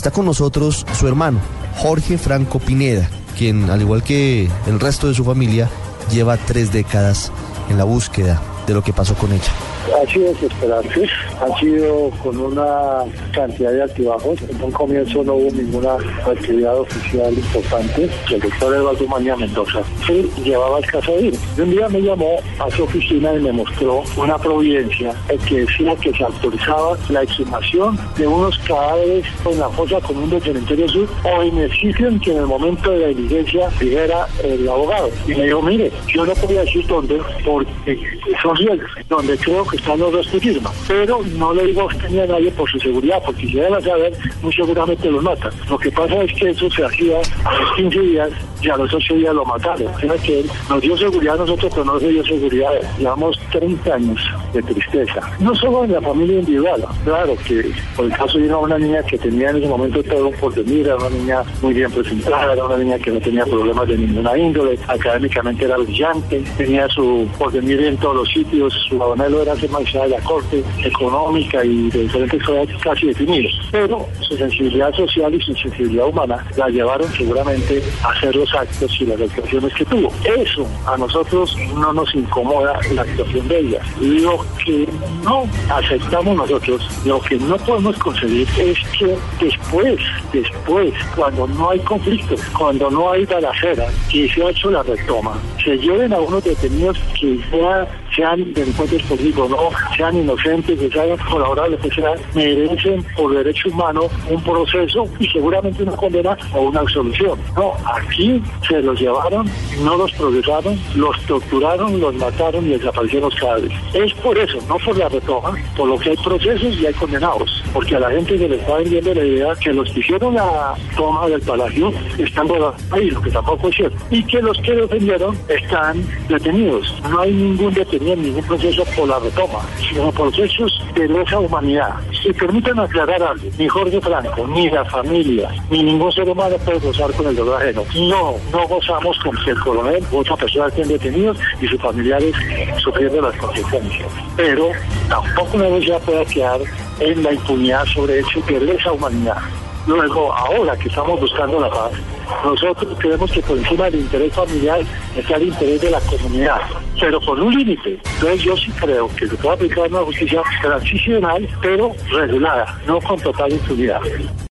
Está con nosotros su hermano, Jorge Franco Pineda, quien, al igual que el resto de su familia, lleva tres décadas en la búsqueda de lo que pasó con ella. Ha sido desesperante, ha sido con una cantidad de altibajos. En un comienzo no hubo ninguna actividad oficial importante. El doctor Eduardo Maña Mendoza llevaba el caso de ir. Un día me llamó a su oficina y me mostró una providencia que decía que se autorizaba la exhumación de unos cadáveres en la fosa común del cementerio sur o en el sitio en que en el momento de la diligencia dijera el abogado. Y me dijo, mire, yo no podía decir dónde porque son donde creo que están los dos que firman. Pero no le digo usted ni a nadie por su seguridad, porque si llegan a saber, muy seguramente los matan. Lo que pasa es que eso se hacía a los 15 días y a los 8 días lo mataron. Que él nos dio seguridad nosotros, pero no nos dio seguridad. Llevamos 30 años de tristeza. No solo en la familia individual, claro que por el caso de una niña que tenía en ese momento todo un porvenir, era una niña muy bien presentada, era una niña que no tenía problemas de ninguna índole, académicamente era brillante, tenía su porvenir en todos los sitios, su abuelo era ser magistrado de la corte, económica y de diferentes cosas casi definidas. Pero su sensibilidad social y su sensibilidad humana la llevaron seguramente a hacer los actos y las actuaciones que tuvo. Eso a nosotros no nos incomoda la actuación de ella. Lo que no aceptamos nosotros, lo que no podemos conseguir es que después, después, cuando no hay conflicto, cuando no hay balacera, que se ha hecho la retoma, se lleven a unos detenidos que sea sean delincuentes políticos, no, sean inocentes, que se hayan colaborado, que sea, merecen por derecho humano un proceso y seguramente una condena o una absolución. No, aquí se los llevaron, no los procesaron, los torturaron, los mataron y desaparecieron los cadáveres. Es por eso, no por la retoma, por lo que hay procesos y hay condenados, porque a la gente se le está vendiendo la idea que los que hicieron la toma del palacio están ahí, lo que tampoco es cierto, y que los que defendieron están detenidos. No hay ningún detenido ningún proceso por la retoma, sino procesos de lesa humanidad. Y permítanme aclarar algo, ni Jorge Franco, ni la familia, ni ningún ser humano puede gozar con el dolor ajeno. No, gozamos con que el coronel u otra persona estén detenidos y sus familiares sufriendo las consecuencias. Pero tampoco una vez ya pueda quedar en la impunidad sobre hechos de lesa humanidad. Luego, ahora que estamos buscando la paz, nosotros creemos que por encima del interés familiar está el interés de la comunidad, pero con un límite. Entonces yo sí creo que se puede aplicar una justicia transicional, pero regulada, no con total impunidad.